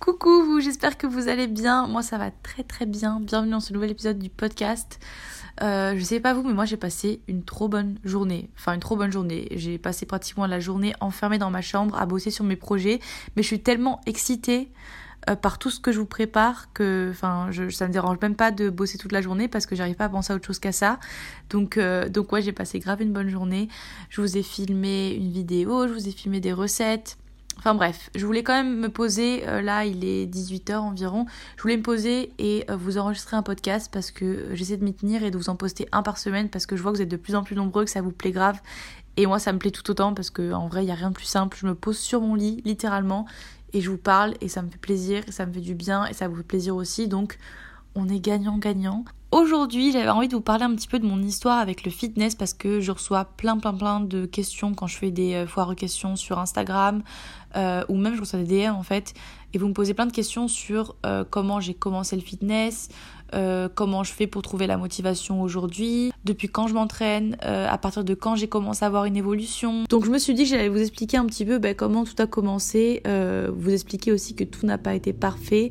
Coucou vous, j'espère que vous allez bien. Moi ça va très très bien. Bienvenue dans ce nouvel épisode du podcast. Euh, je sais pas vous, mais moi j'ai passé une trop bonne journée. Enfin une trop bonne journée. J'ai passé pratiquement la journée enfermée dans ma chambre à bosser sur mes projets. Mais je suis tellement excitée euh, par tout ce que je vous prépare que enfin je, ça me dérange même pas de bosser toute la journée parce que j'arrive pas à penser à autre chose qu'à ça donc euh, donc ouais j'ai passé grave une bonne journée je vous ai filmé une vidéo je vous ai filmé des recettes Enfin bref, je voulais quand même me poser, euh, là il est 18h environ, je voulais me poser et euh, vous enregistrer un podcast parce que j'essaie de m'y tenir et de vous en poster un par semaine parce que je vois que vous êtes de plus en plus nombreux, que ça vous plaît grave. Et moi ça me plaît tout autant parce que vrai il n'y a rien de plus simple, je me pose sur mon lit littéralement et je vous parle et ça me fait plaisir ça me fait du bien et ça vous fait plaisir aussi donc on est gagnant-gagnant. Aujourd'hui, j'avais envie de vous parler un petit peu de mon histoire avec le fitness parce que je reçois plein plein plein de questions quand je fais des euh, foires aux questions sur Instagram euh, ou même je reçois des DM en fait. Et vous me posez plein de questions sur euh, comment j'ai commencé le fitness, euh, comment je fais pour trouver la motivation aujourd'hui, depuis quand je m'entraîne, euh, à partir de quand j'ai commencé à avoir une évolution? Donc je me suis dit que j'allais vous expliquer un petit peu ben, comment tout a commencé, euh, vous expliquer aussi que tout n'a pas été parfait,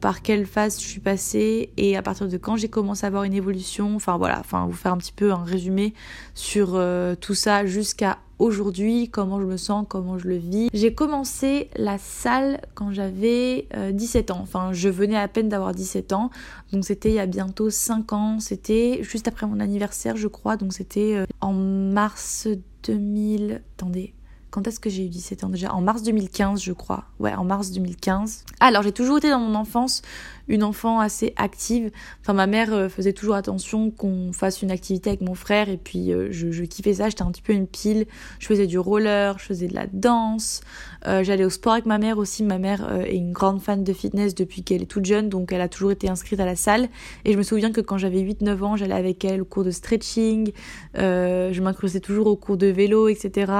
par quelle phase je suis passée et à partir de quand j'ai commencé à avoir une évolution. Enfin voilà, enfin vous faire un petit peu un résumé sur tout ça jusqu'à aujourd'hui, comment je me sens, comment je le vis. J'ai commencé la salle quand j'avais 17 ans. Enfin, je venais à peine d'avoir 17 ans. Donc c'était il y a bientôt 5 ans. C'était juste après mon anniversaire, je crois. Donc c'était euh, en mars 2000. Attendez. Quand est-ce que j'ai eu 17 ans déjà? En mars 2015, je crois. Ouais, en mars 2015. Alors, j'ai toujours été dans mon enfance une enfant assez active. Enfin, ma mère euh, faisait toujours attention qu'on fasse une activité avec mon frère et puis euh, je, je, kiffais ça. J'étais un petit peu une pile. Je faisais du roller, je faisais de la danse. Euh, j'allais au sport avec ma mère aussi. Ma mère est une grande fan de fitness depuis qu'elle est toute jeune, donc elle a toujours été inscrite à la salle. Et je me souviens que quand j'avais 8-9 ans, j'allais avec elle au cours de stretching. je m'incrustais toujours au cours de vélo, etc.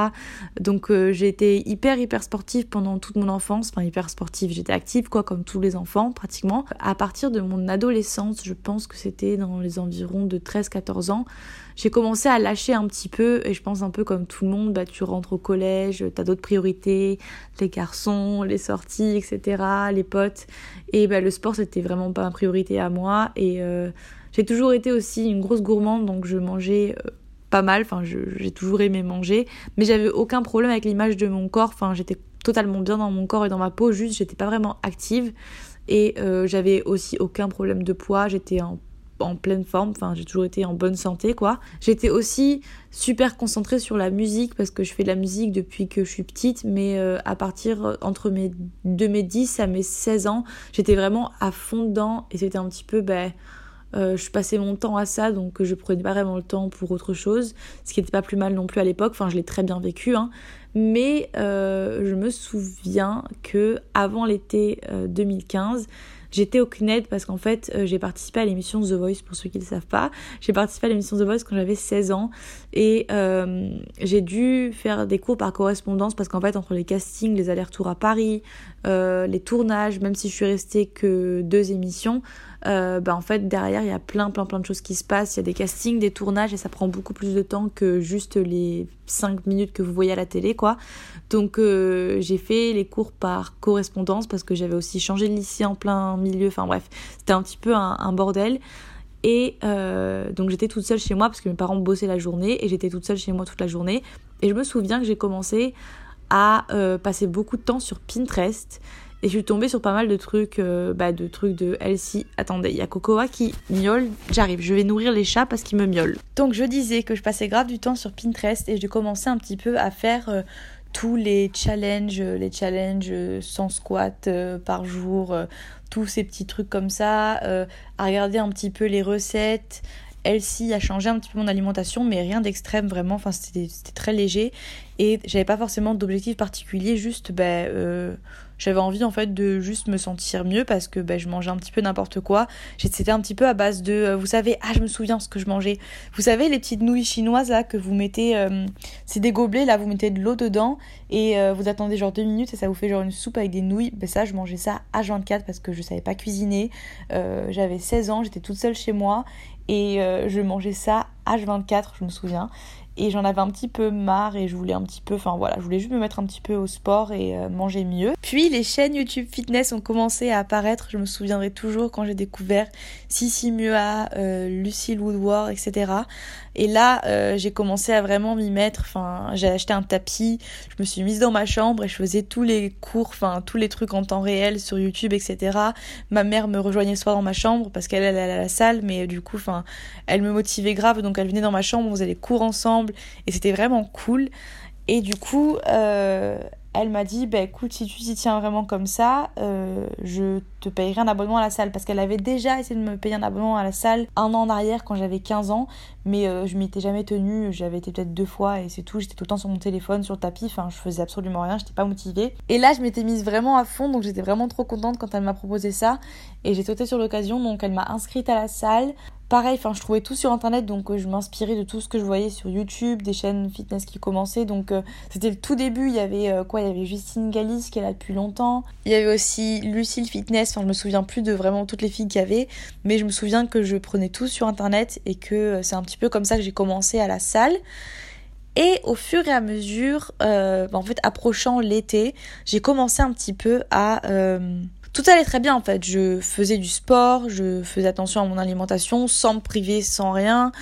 Donc j'ai été hyper hyper sportive pendant toute mon enfance. Enfin hyper sportive, j'étais active quoi, comme tous les enfants pratiquement à partir de mon adolescence, je pense que c'était dans les environs de 13-14 ans, j'ai commencé à lâcher un petit peu et je pense un peu comme tout le monde, bah, tu rentres au collège, tu as d'autres priorités, les garçons, les sorties, etc., les potes. Et bah, le sport, c'était vraiment pas ma priorité à moi. Et euh, j'ai toujours été aussi une grosse gourmande, donc je mangeais... Euh, pas mal, enfin j'ai toujours aimé manger, mais j'avais aucun problème avec l'image de mon corps, enfin j'étais totalement bien dans mon corps et dans ma peau, juste j'étais pas vraiment active. Et euh, j'avais aussi aucun problème de poids, j'étais en, pleine forme, enfin j'ai toujours été en bonne santé quoi. J'étais aussi super concentrée sur la musique parce que je fais de la musique depuis que je suis petite, mais euh, à partir entre mes, de mes 10 à mes 16 ans, j'étais vraiment à fond dedans et c'était un petit peu... Ben, euh, je passais mon temps à ça, donc je prenais pas vraiment le temps pour autre chose, ce qui n'était pas plus mal non plus à l'époque. Enfin, je l'ai très bien vécu, hein. Mais euh, je me souviens que avant l'été 2015, euh, j'étais au CNED parce qu'en fait, euh, j'ai participé à l'émission The Voice, pour ceux qui ne le savent pas. J'ai participé à l'émission The Voice quand j'avais 16 ans et j'ai dû faire des cours par correspondance parce qu'en fait, entre les castings, les allers-retours à Paris, les tournages, même si je suis restée que deux émissions, euh, bah en fait derrière il y a plein plein plein de choses qui se passent, il y a des castings, des tournages et ça prend beaucoup plus de temps que juste les 5 minutes que vous voyez à la télé quoi. Donc euh, j'ai fait les cours par correspondance parce que j'avais aussi changé de lycée en plein milieu, enfin bref, c'était un petit peu un, bordel. Et euh, donc j'étais toute seule chez moi parce que mes parents bossaient la journée et j'étais toute seule chez moi toute la journée. Et je me souviens que j'ai commencé à passer beaucoup de temps sur Pinterest et je suis tombée sur pas mal de trucs, euh, bah, de trucs de Elsie. Attendez, il y a Cocoa qui miaule. J'arrive, je vais nourrir les chats parce qu'ils me miaulent. Donc je disais que je passais grave du temps sur Pinterest et je commençais un petit peu à faire euh, tous les challenges, les challenges sans squat euh, par jour, tous ces petits trucs comme ça, à regarder un petit peu les recettes. Elsie a changé un petit peu mon alimentation, mais rien d'extrême vraiment. Enfin, c'était très léger. Et j'avais pas forcément d'objectif particulier, juste ben, euh, j'avais envie en fait de juste me sentir mieux parce que ben, je mangeais un petit peu n'importe quoi. C'était un petit peu à base de, euh, vous savez, ah je me souviens ce que je mangeais. Vous savez les petites nouilles chinoises là que vous mettez, euh, c'est des gobelets là, vous mettez de l'eau dedans et vous attendez genre deux minutes et ça vous fait genre une soupe avec des nouilles. Ben ça je mangeais ça à 24 parce que je savais pas cuisiner. j'avais 16 ans, j'étais toute seule chez moi et je mangeais ça H24, je me souviens et j'en avais un petit peu marre et je voulais un petit peu, enfin voilà, je voulais juste me mettre un petit peu au sport et euh, manger mieux. Puis les chaînes YouTube Fitness ont commencé à apparaître, je me souviendrai toujours quand j'ai découvert Sissi Mua, euh, Lucille Woodward, etc. Et là, euh, j'ai commencé à vraiment m'y mettre. Enfin, j'ai acheté un tapis, je me suis mise dans ma chambre et je faisais tous les cours, enfin tous les trucs en temps réel sur YouTube, etc. Ma mère me rejoignait le soir dans ma chambre parce qu'elle allait à la salle, mais du coup, enfin, elle me motivait grave, donc elle venait dans ma chambre, on faisait les cours ensemble et c'était vraiment cool. Et du coup, euh, elle m'a dit bah écoute si tu t'y tiens vraiment comme ça euh, je te payerai un abonnement à la salle. Parce qu'elle avait déjà essayé de me payer un abonnement à la salle un an en arrière quand j'avais 15 ans. Mais euh, je m'y étais jamais tenue. J'avais été peut-être deux fois et c'est tout. J'étais tout le temps sur mon téléphone sur le tapis. Enfin je faisais absolument rien. J'étais pas motivée. Et là je m'étais mise vraiment à fond. Donc j'étais vraiment trop contente quand elle m'a proposé ça. Et j'ai sauté sur l'occasion. Donc elle m'a inscrite à la salle pareil, je trouvais tout sur internet donc euh, je m'inspirais de tout ce que je voyais sur YouTube, des chaînes fitness qui commençaient donc euh, c'était le tout début, il y avait euh, quoi, il y avait Justine Galis qui est là depuis longtemps. Il y avait aussi Lucille Fitness, enfin je me souviens plus de vraiment toutes les filles qu'il y avait, mais je me souviens que je prenais tout sur internet et que c'est un petit peu comme ça que j'ai commencé à la salle. Et au fur et à mesure, bah, en fait, approchant l'été, j'ai commencé un petit peu à tout allait très bien en fait. Je faisais du sport, je faisais attention à mon alimentation, sans me priver, sans rien.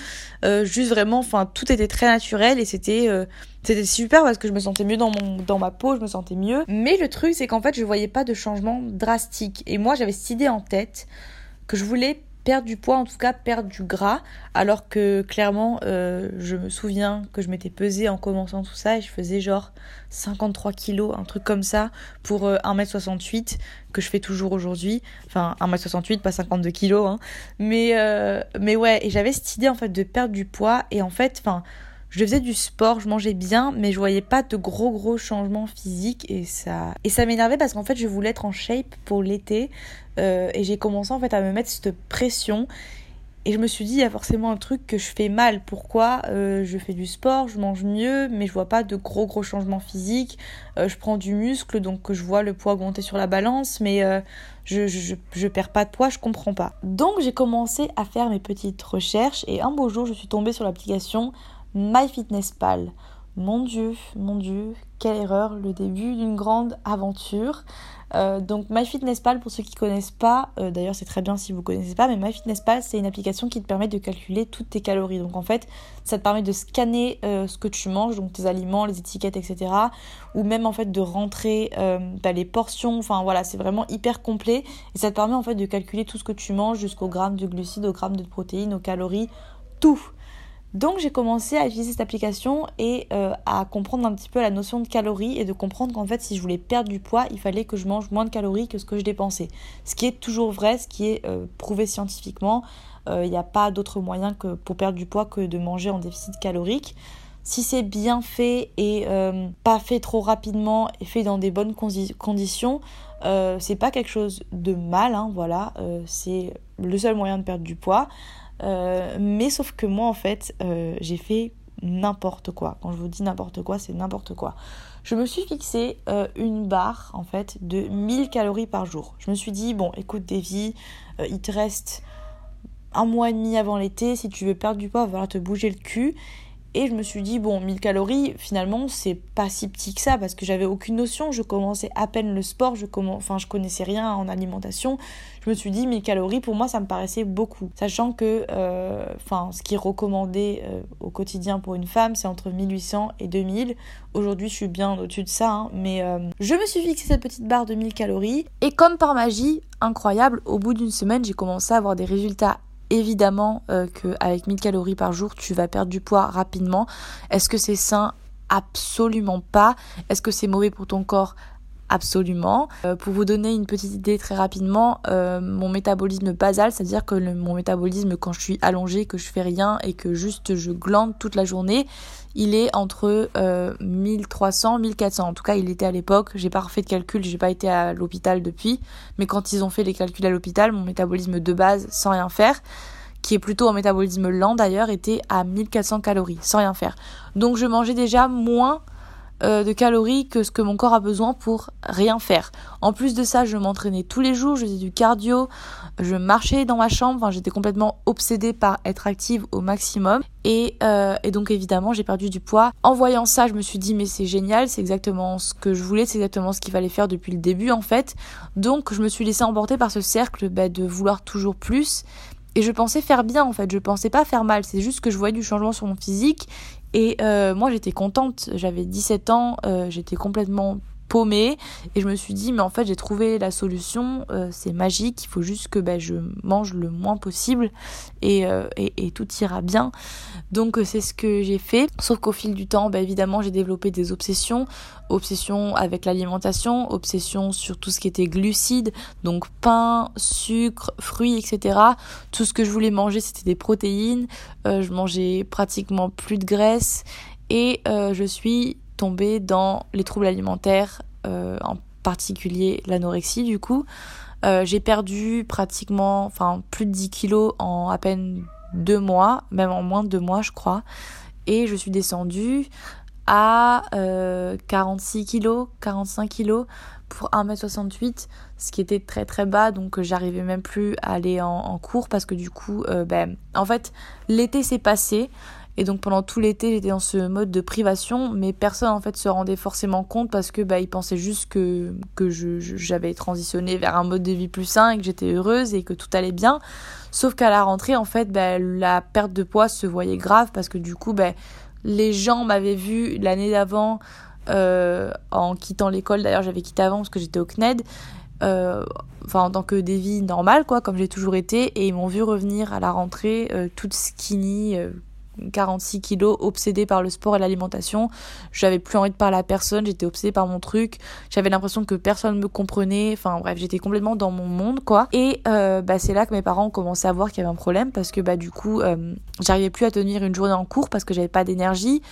Euh, juste vraiment, enfin, tout était très naturel et c'était euh, super parce que je me sentais mieux dans dans ma peau, je me sentais mieux. Mais le truc, c'est qu'en fait, je voyais pas de changement drastique. Et moi, j'avais cette idée en tête que je voulais perdre du poids, en tout cas perdre du gras, alors que clairement, euh, je me souviens que je m'étais pesée en commençant tout ça et je faisais genre 53 kilos, un truc comme ça, pour 1m68, euh, que je fais toujours aujourd'hui. Enfin, 1m68, pas 52 kilos, hein. Mais, euh, mais ouais, et j'avais cette idée en fait de perdre du poids et en fait, enfin je faisais du sport, je mangeais bien, mais je voyais pas de gros gros changements physiques et ça et ça m'énervait parce qu'en fait je voulais être en shape pour l'été euh, et j'ai commencé en fait à me mettre cette pression et je me suis dit il y a forcément un truc que je fais mal. Pourquoi euh, je fais du sport, je mange mieux, mais je vois pas de gros gros changements physiques. Euh, je prends du muscle donc je vois le poids augmenter sur la balance, mais je, je, je, perds pas de poids, je comprends pas. Donc j'ai commencé à faire mes petites recherches et un beau jour je suis tombée sur l'application MyFitnessPal. Mon Dieu, mon Dieu, quelle erreur, le début d'une grande aventure. Euh, donc MyFitnessPal, pour ceux qui ne connaissent pas, euh, d'ailleurs c'est très bien si vous ne connaissez pas, mais MyFitnessPal c'est une application qui te permet de calculer toutes tes calories. Donc en fait, ça te permet de scanner euh, ce que tu manges, donc tes aliments, les étiquettes, etc. Ou même en fait de rentrer bah, les portions, enfin voilà, c'est vraiment hyper complet. Et ça te permet en fait de calculer tout ce que tu manges jusqu'au gramme de glucides, au gramme de protéines, aux calories, tout. Donc j'ai commencé à utiliser cette application et euh, à comprendre un petit peu la notion de calories et de comprendre qu'en fait si je voulais perdre du poids, il fallait que je mange moins de calories que ce que je dépensais. Ce qui est toujours vrai, ce qui est euh, prouvé scientifiquement. Euh, il n'y a pas d'autre moyen que pour perdre du poids que de manger en déficit calorique. Si c'est bien fait et pas fait trop rapidement et fait dans des bonnes conditions, c'est pas quelque chose de mal, hein, voilà, c'est le seul moyen de perdre du poids. Euh, mais sauf que moi, en fait, euh, j'ai fait n'importe quoi. Quand je vous dis n'importe quoi, c'est n'importe quoi. Je me suis fixé euh, une barre, en fait, de 1000 calories par jour. Je me suis dit, bon, écoute, Davy, il te reste un mois et demi avant l'été. Si tu veux perdre du poids, va falloir te bouger le cul. Et je me suis dit, bon, 1000 calories, finalement, c'est pas si petit que ça parce que j'avais aucune notion. Je commençais à peine le sport, je, enfin, je connaissais rien en alimentation. Je me suis dit, 1000 calories, pour moi, ça me paraissait beaucoup. Sachant que, euh, ce qui est recommandé euh, au quotidien pour une femme, c'est entre 1800 et 2000. Aujourd'hui, je suis bien au-dessus de ça, hein, mais euh, je me suis fixé cette petite barre de 1000 calories. Et comme par magie, incroyable, au bout d'une semaine, j'ai commencé à avoir des résultats évidemment euh, qu'avec 1000 calories par jour, tu vas perdre du poids rapidement. Est-ce que c'est sain? Absolument pas. Est-ce que c'est mauvais pour ton corps? Absolument. Euh, pour vous donner une petite idée très rapidement, euh, mon métabolisme basal, c'est-à-dire que mon métabolisme quand je suis allongée, que je fais rien et que juste je glande toute la journée, il est entre 1300 1400. En tout cas, il était à l'époque. J'ai pas refait de calcul, j'ai pas été à l'hôpital depuis, mais quand ils ont fait les calculs à l'hôpital, mon métabolisme de base sans rien faire qui est plutôt un métabolisme lent d'ailleurs, était à 1400 calories, sans rien faire. Donc je mangeais déjà moins euh, de calories que ce que mon corps a besoin pour rien faire. En plus de ça, je m'entraînais tous les jours, je faisais du cardio, je marchais dans ma chambre, enfin, j'étais complètement obsédée par être active au maximum. Et, euh, et donc évidemment, j'ai perdu du poids. En voyant ça, je me suis dit mais c'est génial, c'est exactement ce que je voulais, c'est exactement ce qu'il fallait faire depuis le début en fait. Donc je me suis laissée emporter par ce cercle bah, de vouloir toujours plus. Et je pensais faire bien en fait, je pensais pas faire mal, c'est juste que je voyais du changement sur mon physique et euh, moi j'étais contente, j'avais 17 ans, euh, j'étais complètement paumée et je me suis dit mais en fait j'ai trouvé la solution euh, c'est magique il faut juste que ben, je mange le moins possible et, euh, tout ira bien. Donc euh, c'est ce que j'ai fait. Sauf qu'au fil du temps ben, évidemment j'ai développé des obsessions. Obsession avec l'alimentation obsession sur tout ce qui était glucides donc pain sucre fruits etc tout ce que je voulais manger c'était des protéines. Je mangeais pratiquement plus de graisse. Et je suis tombée dans les troubles alimentaires, euh, en particulier l'anorexie du coup. Euh, j'ai perdu pratiquement, enfin plus de 10 kilos en à peine deux mois, même en moins de deux mois je crois. Et je suis descendue à 46 euh, kilos, 45 kilos pour 1m68, ce qui était très très bas, donc j'arrivais même plus à aller en, cours parce que du coup, ben, en fait, l'été s'est passé, et donc pendant tout l'été, j'étais dans ce mode de privation, mais personne en fait se rendait forcément compte parce que bah ils pensaient juste que j'avais transitionné vers un mode de vie plus sain et que j'étais heureuse et que tout allait bien. Sauf qu'à la rentrée, en fait, bah, la perte de poids se voyait grave parce que du coup, bah, les gens m'avaient vu l'année d'avant euh, en quittant l'école. D'ailleurs, j'avais quitté avant parce que j'étais au CNED. Euh, enfin en tant que des vies normales quoi comme j'ai toujours été et ils m'ont vu revenir à la rentrée euh, toute skinny 46 kilos, obsédée par le sport et l'alimentation. J'avais plus envie de parler à personne, j'étais obsédée par mon truc. J'avais l'impression que personne me comprenait. Enfin bref, j'étais complètement dans mon monde quoi. Et euh, bah, c'est là que mes parents ont commencé à voir qu'il y avait un problème parce que bah du coup, euh, j'arrivais plus à tenir une journée en cours parce que j'avais pas d'énergie.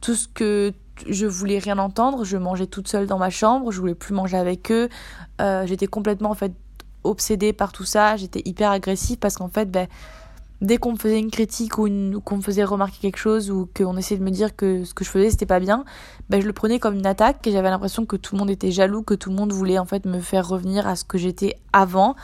Tout ce que je voulais rien entendre, je mangeais toute seule dans ma chambre, je voulais plus manger avec eux. Euh, j'étais complètement en fait obsédée par tout ça, j'étais hyper agressive parce qu'en fait, ben dès qu'on me faisait une critique ou, qu'on me faisait remarquer quelque chose ou qu'on essayait de me dire que ce que je faisais c'était pas bien, ben je le prenais comme une attaque et j'avais l'impression que tout le monde était jaloux, que tout le monde voulait en fait me faire revenir à ce que j'étais avant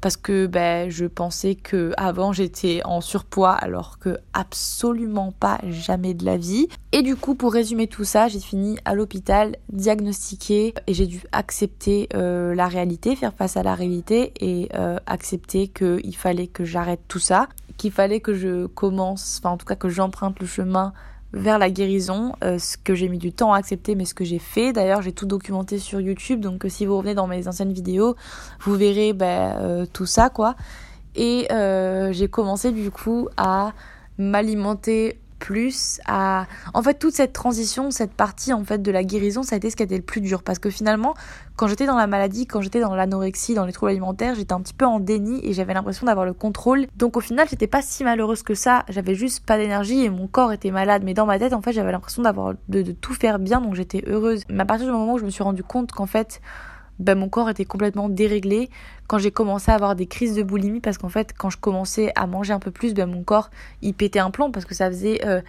parce que ben je pensais que avant j'étais en surpoids alors que absolument pas jamais de la vie. Et du coup pour résumer tout ça, j'ai fini à l'hôpital diagnostiquée et j'ai dû accepter euh, la réalité, faire face à la réalité et euh, accepter qu'il fallait que j'arrête tout ça qu'il fallait que je commence, enfin en tout cas que j'emprunte le chemin vers la guérison, euh, ce que j'ai mis du temps à accepter, mais ce que j'ai fait. D'ailleurs, j'ai tout documenté sur YouTube, donc euh, si vous revenez dans mes anciennes vidéos, vous verrez ben, euh, tout ça, quoi. Et j'ai commencé du coup à m'alimenter plus à en fait toute cette transition cette partie en fait de la guérison ça a été ce qui a été le plus dur. Parce que finalement quand j'étais dans la maladie quand j'étais dans l'anorexie dans les troubles alimentaires j'étais un petit peu en déni et j'avais l'impression d'avoir le contrôle. Donc au final j'étais pas si malheureuse que ça. J'avais juste pas d'énergie et mon corps était malade. Mais dans ma tête en fait j'avais l'impression d'avoir de, tout faire bien. Donc j'étais heureuse. Mais à partir du moment où je me suis rendu compte qu'en fait ben, mon corps était complètement déréglé. Quand j'ai commencé à avoir des crises de boulimie, parce qu'en fait, quand je commençais à manger un peu plus, ben, mon corps, il pétait un plomb, parce que ça faisait euh,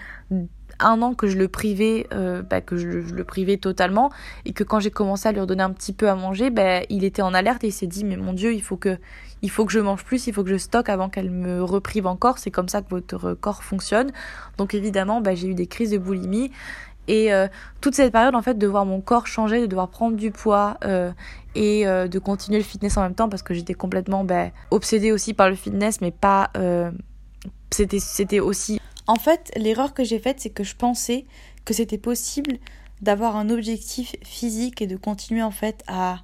un an que je le privais, euh, ben, que je, le privais totalement, et que quand j'ai commencé à lui redonner un petit peu à manger, ben, il était en alerte et il s'est dit, mais mon Dieu, il faut que, il faut que je mange plus, il faut que je stocke avant qu'elle me reprive encore. C'est comme ça que votre corps fonctionne. Donc évidemment, ben, j'ai eu des crises de boulimie. Et euh, toute cette période, en fait, de voir mon corps changer, de devoir prendre du poids euh, et euh, de continuer le fitness en même temps, parce que j'étais complètement ben, obsédée aussi par le fitness, mais pas. c'était, c'était aussi. En fait, l'erreur que j'ai faite, c'est que je pensais que c'était possible d'avoir un objectif physique et de continuer en fait à,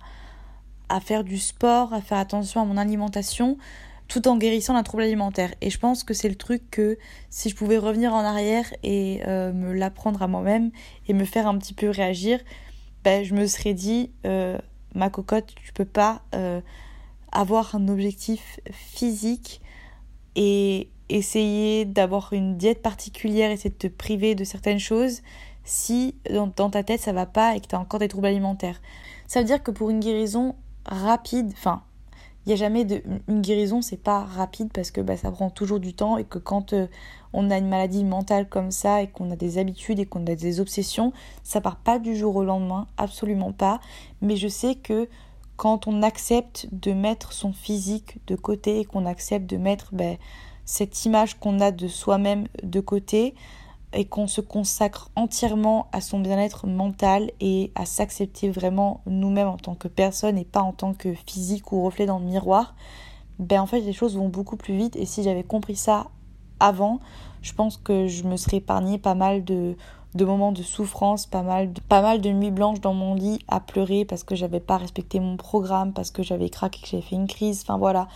à faire du sport, à faire attention à mon alimentation, tout en guérissant d'un trouble alimentaire. Et je pense que c'est le truc que si je pouvais revenir en arrière et euh, me l'apprendre à moi-même et me faire un petit peu réagir, ben, je me serais dit, euh, ma cocotte, tu peux pas euh, avoir un objectif physique et essayer d'avoir une diète particulière, essayer de te priver de certaines choses si dans, ta tête ça va pas et que tu as encore des troubles alimentaires. Ça veut dire que pour une guérison rapide, enfin, il n'y a jamais. Une guérison, c'est pas rapide parce que bah, ça prend toujours du temps et que quand euh, on a une maladie mentale comme ça et qu'on a des habitudes et qu'on a des obsessions, ça part pas du jour au lendemain, absolument pas. Mais je sais que quand on accepte de mettre son physique de côté et qu'on accepte de mettre ben, cette image qu'on a de soi-même de côté, et qu'on se consacre entièrement à son bien-être mental et à s'accepter vraiment nous-mêmes en tant que personne et pas en tant que physique ou reflet dans le miroir, ben en fait les choses vont beaucoup plus vite. Et si j'avais compris ça avant, je pense que je me serais épargné pas mal de, moments de souffrance, pas mal de, pas mal de nuits blanches dans mon lit à pleurer parce que j'avais pas respecté mon programme, parce que j'avais craqué, que j'avais fait une crise, enfin voilà.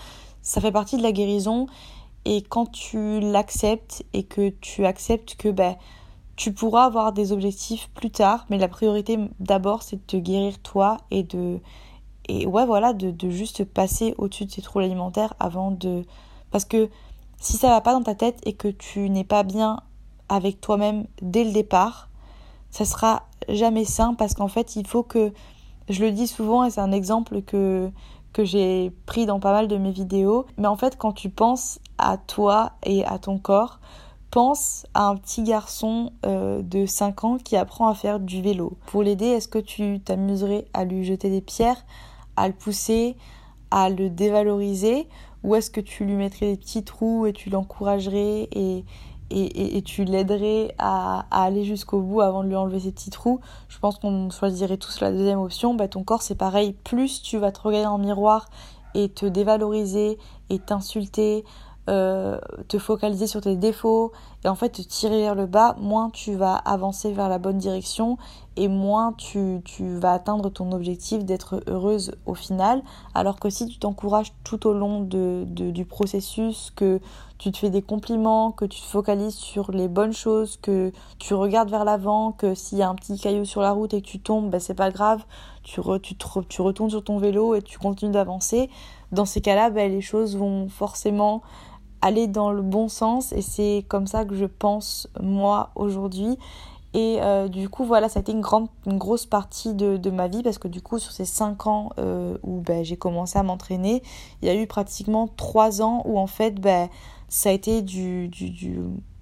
Ça fait partie de la guérison et quand tu l'acceptes et que tu acceptes que ben, tu pourras avoir des objectifs plus tard, mais la priorité d'abord c'est de te guérir toi et de et ouais voilà de, de juste passer au-dessus de tes troubles alimentaires avant de parce que si ça va pas dans ta tête et que tu n'es pas bien avec toi-même dès le départ, ça sera jamais sain parce qu'en fait il faut que je le dis souvent et c'est un exemple que que j'ai pris dans pas mal de mes vidéos. Mais en fait, quand tu penses à toi et à ton corps, pense à un petit garçon euh, de 5 ans qui apprend à faire du vélo. Pour l'aider, est-ce que tu t'amuserais à lui jeter des pierres, à le pousser, à le dévaloriser? Ou est-ce que tu lui mettrais des petits trous et tu l'encouragerais et, et, tu l'aiderais à, aller jusqu'au bout avant de lui enlever ses petits trous, je pense qu'on choisirait tous la deuxième option. Bah, ton corps, c'est pareil. Plus tu vas te regarder en miroir et te dévaloriser et t'insulter, euh, te focaliser sur tes défauts et en fait te tirer vers le bas, moins tu vas avancer vers la bonne direction et moins tu, vas atteindre ton objectif d'être heureuse au final. Alors que si tu t'encourages tout au long du processus, que tu te fais des compliments, que tu te focalises sur les bonnes choses, que tu regardes vers l'avant, que s'il y a un petit caillou sur la route et que tu tombes, ben c'est pas grave, tu retournes sur ton vélo et tu continues d'avancer. Dans ces cas-là, ben, les choses vont forcément aller dans le bon sens et c'est comme ça que je pense moi aujourd'hui. Et euh, du coup, voilà, ça a été une, grande, grosse partie de, ma vie parce que du coup, sur ces 5 ans euh, où ben, j'ai commencé à m'entraîner, il y a eu pratiquement 3 ans où en fait, ben, ça a été du, du,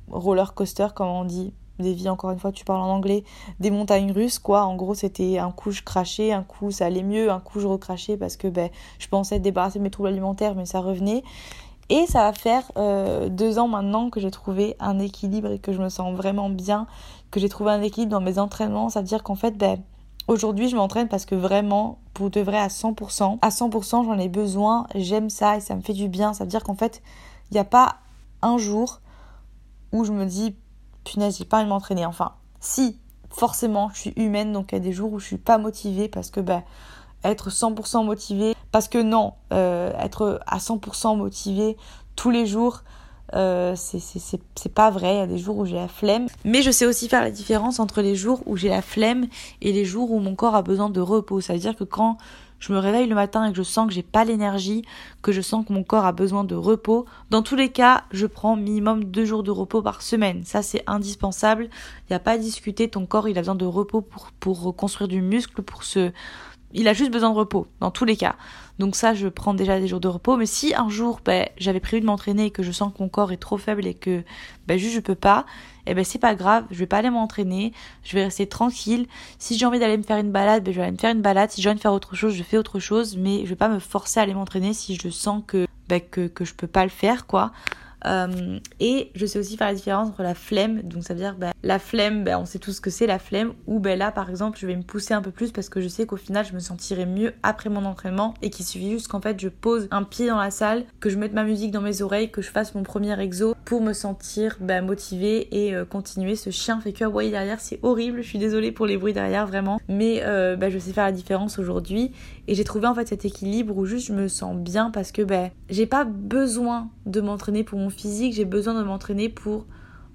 roller coaster, comme on dit. Des vies, encore une fois, tu parles en anglais, des montagnes russes, quoi. En gros, c'était un coup je crachais, un coup ça allait mieux, un coup je recrachais parce que ben, je pensais être débarrassée de mes troubles alimentaires, mais ça revenait. Et ça va faire euh, deux ans maintenant que j'ai trouvé un équilibre et que je me sens vraiment bien, que j'ai trouvé un équilibre dans mes entraînements. C'est-à-dire qu'en fait, ben, aujourd'hui, je m'entraîne parce que vraiment, pour de vrai, à 100%, à 100%, j'en ai besoin, j'aime ça et ça me fait du bien. Ça veut dire qu'en fait, il n'y a pas un jour où je me dis, punaise, j'ai pas envie de m'entraîner. Enfin, si, forcément, je suis humaine, donc il y a des jours où je suis pas motivée parce que, ben, être 100% motivé. Parce que non, euh, être à 100% motivé tous les jours, euh, c'est pas vrai. Il y a des jours où j'ai la flemme. Mais je sais aussi faire la différence entre les jours où j'ai la flemme et les jours où mon corps a besoin de repos. Ça veut dire que quand je me réveille le matin et que je sens que j'ai pas l'énergie, que je sens que mon corps a besoin de repos, dans tous les cas, je prends minimum deux jours de repos par semaine. Ça, c'est indispensable. Il n'y a pas à discuter. Ton corps, il a besoin de repos pour, pour du muscle, pour se il a juste besoin de repos, dans tous les cas. Donc ça, je prends déjà des jours de repos. Mais si un jour, ben, j'avais prévu de m'entraîner et que je sens que mon corps est trop faible et que ben, juste je peux pas, eh ben c'est pas grave, je vais pas aller m'entraîner, je vais rester tranquille. Si j'ai envie d'aller me faire une balade, ben, je vais aller me faire une balade. Si j'ai envie de faire autre chose, je fais autre chose. Mais je vais pas me forcer à aller m'entraîner si je sens que, ben, que, que je peux pas le faire, quoi. Euh, et je sais aussi faire la différence entre la flemme, donc ça veut dire bah, la flemme, bah, on sait tous ce que c'est la flemme, ou ben là par exemple je vais me pousser un peu plus parce que je sais qu'au final je me sentirai mieux après mon entraînement et qu'il suffit juste qu'en fait je pose un pied dans la salle, que je mette ma musique dans mes oreilles, que je fasse mon premier exo pour me sentir bah, motivée et euh, continuer. Ce chien fait que aboyer derrière, c'est horrible, je suis désolée pour les bruits derrière vraiment, mais euh, je sais faire la différence aujourd'hui et j'ai trouvé en fait cet équilibre où juste je me sens bien parce que j'ai pas besoin de m'entraîner pour mon physique, j'ai besoin de m'entraîner pour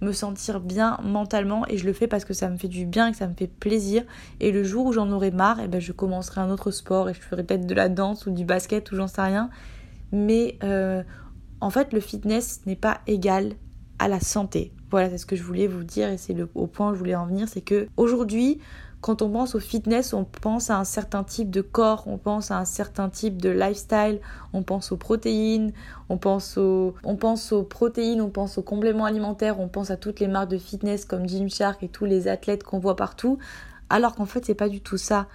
me sentir bien mentalement et je le fais parce que ça me fait du bien et que ça me fait plaisir. Et le jour où j'en aurai marre, eh ben je commencerai un autre sport et je ferai peut-être de la danse ou du basket ou j'en sais rien. Mais euh, en fait, le fitness n'est pas égal à la santé. Voilà, c'est ce que je voulais vous dire et c'est au point où je voulais en venir, c'est que aujourd'hui, quand on pense au fitness, on pense à un certain type de corps, on pense à un certain type de lifestyle, on pense aux protéines, on pense aux, on pense aux protéines, on pense aux compléments alimentaires, on pense à toutes les marques de fitness comme Gymshark et tous les athlètes qu'on voit partout, alors qu'en fait c'est pas du tout ça.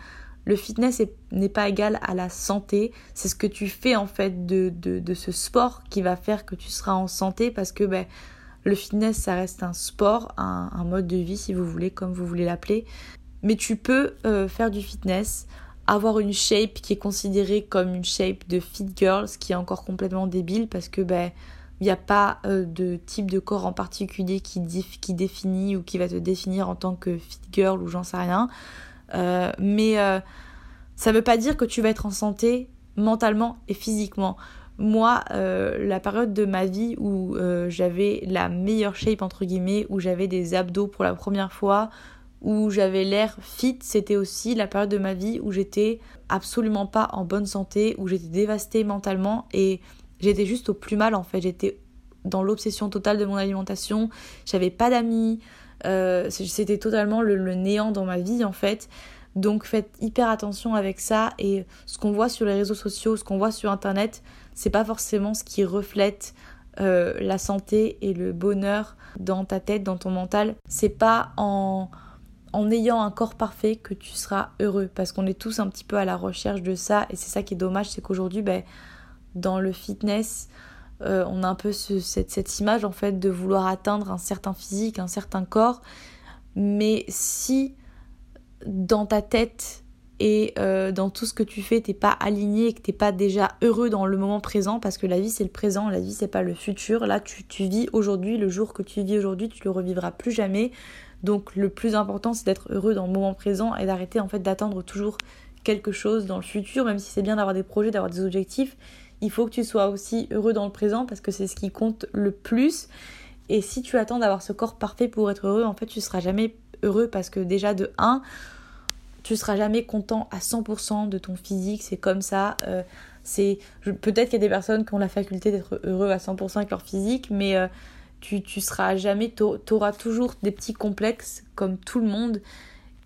Le fitness n'est pas égal à la santé, c'est ce que tu fais en fait de, de, ce sport qui va faire que tu seras en santé parce que ben, le fitness ça reste un sport, un, un mode de vie si vous voulez, comme vous voulez l'appeler. Mais tu peux euh, faire du fitness, avoir une shape qui est considérée comme une shape de fit girl, ce qui est encore complètement débile parce que ben il n'y a pas euh, de type de corps en particulier qui, définit ou qui va te définir en tant que fit girl ou j'en sais rien. Euh, mais ça ne veut pas dire que tu vas être en santé mentalement et physiquement. Moi, la période de ma vie où j'avais la meilleure shape entre guillemets, où j'avais des abdos pour la première fois, où j'avais l'air fit, c'était aussi la période de ma vie où j'étais absolument pas en bonne santé, où j'étais dévastée mentalement et j'étais juste au plus mal en fait. J'étais dans l'obsession totale de mon alimentation, j'avais pas d'amis, euh, c'était totalement le, néant dans ma vie en fait. Donc faites hyper attention avec ça et ce qu'on voit sur les réseaux sociaux, ce qu'on voit sur internet, c'est pas forcément ce qui reflète euh, la santé et le bonheur dans ta tête, dans ton mental. C'est pas en en ayant un corps parfait que tu seras heureux. Parce qu'on est tous un petit peu à la recherche de ça. Et c'est ça qui est dommage c'est qu'aujourd'hui ben, dans le fitness euh, on a un peu cette, image en fait de vouloir atteindre un certain physique un certain corps. Mais si dans ta tête et euh, dans tout ce que tu fais t'es pas aligné et que t'es pas déjà heureux dans le moment présent parce que la vie c'est le présent la vie c'est pas le futur. Là tu, tu vis aujourd'hui le jour que tu vis aujourd'hui tu le revivras plus jamais donc le plus important c'est d'être heureux dans le moment présent et d'arrêter en fait d'attendre toujours quelque chose dans le futur, même si c'est bien d'avoir des projets, d'avoir des objectifs, il faut que tu sois aussi heureux dans le présent parce que c'est ce qui compte le plus. Et si tu attends d'avoir ce corps parfait pour être heureux, en fait tu seras jamais heureux parce que déjà de 1, tu seras jamais content à 100% de ton physique, c'est comme ça. Euh, peut-être qu'il y a des personnes qui ont la faculté d'être heureux à 100% avec leur physique, mais euh, tu, tu seras jamais, tu auras toujours des petits complexes comme tout le monde.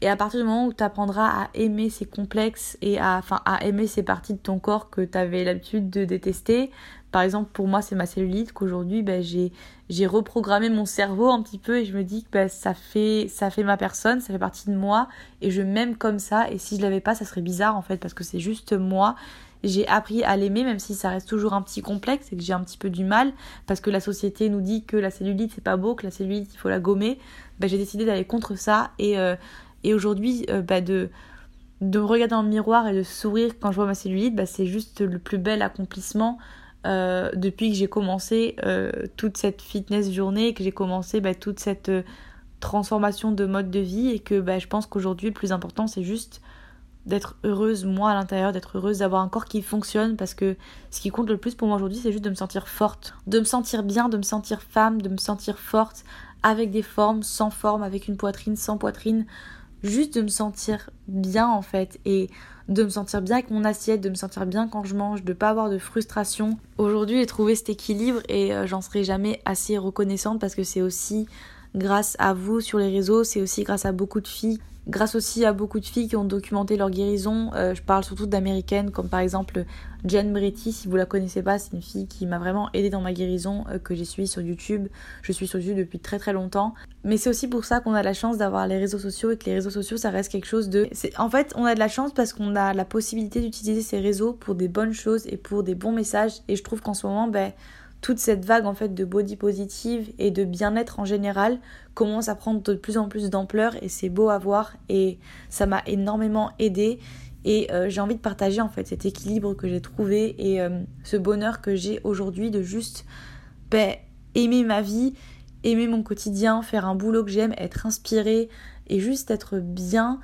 Et à partir du moment où tu apprendras à aimer ces complexes et à, enfin, à aimer ces parties de ton corps que tu avais l'habitude de détester, par exemple pour moi c'est ma cellulite qu'aujourd'hui ben, j'ai, j'ai reprogrammé mon cerveau un petit peu et je me dis que ben, ça, fait, ça fait ma personne, ça fait partie de moi et je m'aime comme ça et si je l'avais pas ça serait bizarre en fait parce que c'est juste moi j'ai appris à l'aimer, même si ça reste toujours un petit complexe et que j'ai un petit peu du mal, parce que la société nous dit que la cellulite c'est pas beau, que la cellulite il faut la gommer. Bah, j'ai décidé d'aller contre ça et, euh, aujourd'hui euh, bah, de, de me regarder dans le miroir et de sourire quand je vois ma cellulite, bah, c'est juste le plus bel accomplissement euh, depuis que j'ai commencé toute cette fitness journée, que j'ai commencé bah, toute cette transformation de mode de vie et que bah, je pense qu'aujourd'hui le plus important c'est juste d'être heureuse moi à l'intérieur, d'être heureuse d'avoir un corps qui fonctionne parce que ce qui compte le plus pour moi aujourd'hui c'est juste de me sentir forte, de me sentir bien, de me sentir femme, de me sentir forte avec des formes, sans forme, avec une poitrine, sans poitrine, juste de me sentir bien en fait et de me sentir bien avec mon assiette, de me sentir bien quand je mange, de pas avoir de frustration. Aujourd'hui, j'ai trouvé cet équilibre et euh, j'en serai jamais assez reconnaissante parce que c'est aussi grâce à vous sur les réseaux, c'est aussi grâce à beaucoup de filles grâce aussi à beaucoup de filles qui ont documenté leur guérison. Euh, je parle surtout d'américaines, comme par exemple Jen Bretty, si vous la connaissez pas, c'est une fille qui m'a vraiment aidée dans ma guérison, euh, que j'ai suivie sur YouTube. Je suis sur YouTube depuis très très longtemps. Mais c'est aussi pour ça qu'on a la chance d'avoir les réseaux sociaux et que les réseaux sociaux, ça reste quelque chose de... En fait, on a de la chance parce qu'on a la possibilité d'utiliser ces réseaux pour des bonnes choses et pour des bons messages. Et je trouve qu'en ce moment, ben toute cette vague en fait de body positive et de bien-être en général commence à prendre de plus en plus d'ampleur et c'est beau à voir et ça m'a énormément aidé et euh, j'ai envie de partager en fait cet équilibre que j'ai trouvé et euh, ce bonheur que j'ai aujourd'hui de juste ben, aimer ma vie, aimer mon quotidien, faire un boulot que j'aime, être inspirée et juste être bien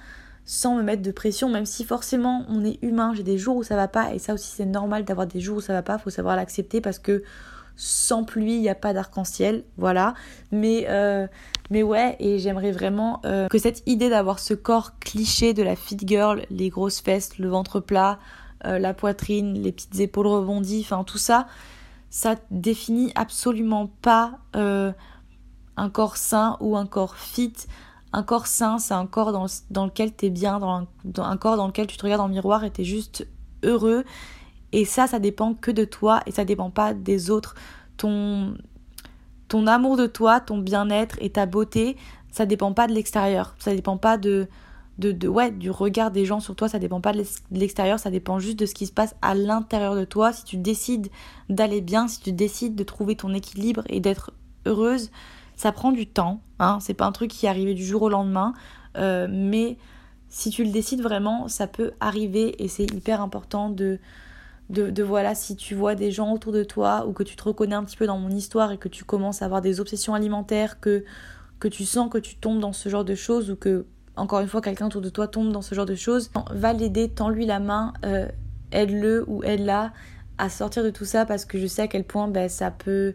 sans me mettre de pression, même si forcément on est humain, j'ai des jours où ça va pas et ça aussi c'est normal d'avoir des jours où ça va pas, faut savoir l'accepter parce que sans pluie, il n'y a pas d'arc-en-ciel, voilà. Mais, euh, mais ouais, et j'aimerais vraiment euh, que cette idée d'avoir ce corps cliché de la fit girl, les grosses fesses, le ventre plat, euh, la poitrine, les petites épaules rebondies, enfin tout ça, ça définit absolument pas un corps sain ou un corps fit. Un corps sain, c'est un corps dans, dans lequel tu es bien, dans un, dans un corps dans lequel tu te regardes le miroir et tu es juste heureux et ça, ça dépend que de toi et ça dépend pas des autres. Ton, ton amour de toi, ton bien-être et ta beauté, ça dépend pas de l'extérieur. Ça dépend pas de, de, ouais, du regard des gens sur toi, ça dépend pas de l'extérieur, ça dépend juste de ce qui se passe à l'intérieur de toi. Si tu décides d'aller bien, si tu décides de trouver ton équilibre et d'être heureuse, ça prend du temps. Hein. C'est pas un truc qui est arrivé du jour au lendemain, euh, mais si tu le décides vraiment, ça peut arriver et c'est hyper important de, de, voilà, si tu vois des gens autour de toi ou que tu te reconnais un petit peu dans mon histoire et que tu commences à avoir des obsessions alimentaires, que, que tu sens que tu tombes dans ce genre de choses ou que, encore une fois, quelqu'un autour de toi tombe dans ce genre de choses, va l'aider, tends-lui la main, euh, aide-le ou aide-la à sortir de tout ça parce que je sais à quel point ben, ça peut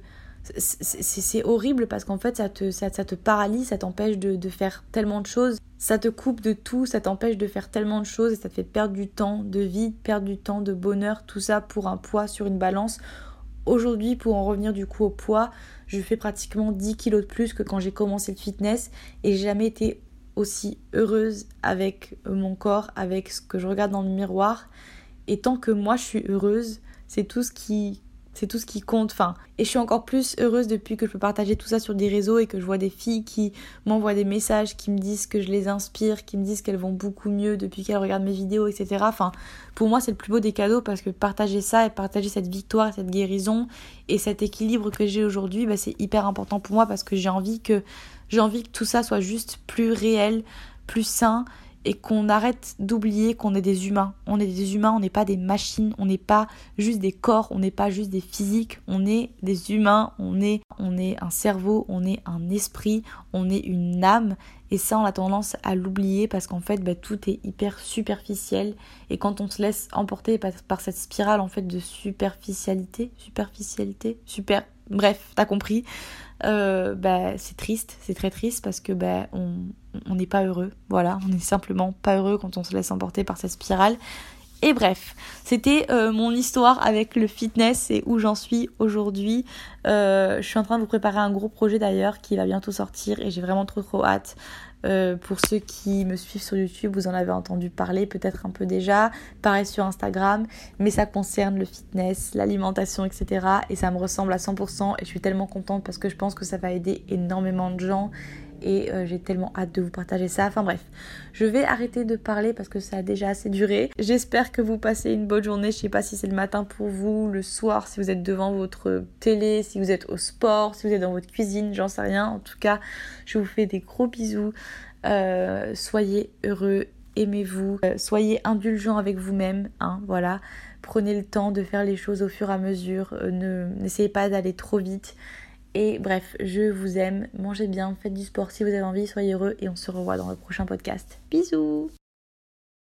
c'est horrible parce qu'en fait ça te, ça, te paralyse, ça t'empêche de, faire tellement de choses, ça te coupe de tout, ça t'empêche de faire tellement de choses et ça te fait perdre du temps de vie, perdre du temps de bonheur, tout ça pour un poids sur une balance. Aujourd'hui, pour en revenir du coup au poids, je fais pratiquement 10 kilos de plus que quand j'ai commencé le fitness et j'ai jamais été aussi heureuse avec mon corps, avec ce que je regarde dans le miroir. Et tant que moi je suis heureuse, c'est tout ce qui c'est tout ce qui compte. Enfin, et je suis encore plus heureuse depuis que je peux partager tout ça sur des réseaux et que je vois des filles qui m'envoient des messages, qui me disent que je les inspire, qui me disent qu'elles vont beaucoup mieux depuis qu'elles regardent mes vidéos, etc. Enfin, pour moi, c'est le plus beau des cadeaux parce que partager ça et partager cette victoire, cette guérison et cet équilibre que j'ai aujourd'hui, bah, c'est hyper important pour moi parce que j'ai envie que j'ai envie que tout ça soit juste plus réel, plus sain et qu'on arrête d'oublier qu'on est des humains. On est des humains, on n'est pas des machines, on n'est pas juste des corps, on n'est pas juste des physiques, on est des humains, on est, on est un cerveau, on est un esprit, on est une âme. Et ça, on a tendance à l'oublier parce qu'en fait, bah, tout est hyper superficiel. Et quand on se laisse emporter par, cette spirale en fait de superficialité, superficialité, super, bref, t'as compris, euh, bah, c'est triste, c'est très triste parce que bah, on n'est pas heureux. Voilà, on est simplement pas heureux quand on se laisse emporter par cette spirale. Et bref, c'était euh, mon histoire avec le fitness et où j'en suis aujourd'hui. Euh, je suis en train de vous préparer un gros projet d'ailleurs qui va bientôt sortir et j'ai vraiment trop trop hâte. Euh, pour ceux qui me suivent sur YouTube, vous en avez entendu parler peut-être un peu déjà, pareil sur Instagram, mais ça concerne le fitness, l'alimentation, etc. Et ça me ressemble à 100% et je suis tellement contente parce que je pense que ça va aider énormément de gens et euh, j'ai tellement hâte de vous partager ça. Enfin bref, je vais arrêter de parler parce que ça a déjà assez duré. J'espère que vous passez une bonne journée. Je sais pas si c'est le matin pour vous, le soir, si vous êtes devant votre télé, si vous êtes au sport, si vous êtes dans votre cuisine, j'en sais rien. En tout cas, je vous fais des gros bisous. Euh, soyez heureux, aimez-vous, euh, soyez indulgents avec vous-même, hein, voilà. Prenez le temps de faire les choses au fur et à mesure, ne n'essayez pas d'aller trop vite. Et bref, je vous aime, mangez bien, faites du sport si vous avez envie, soyez heureux et on se revoit dans le prochain podcast. Bisous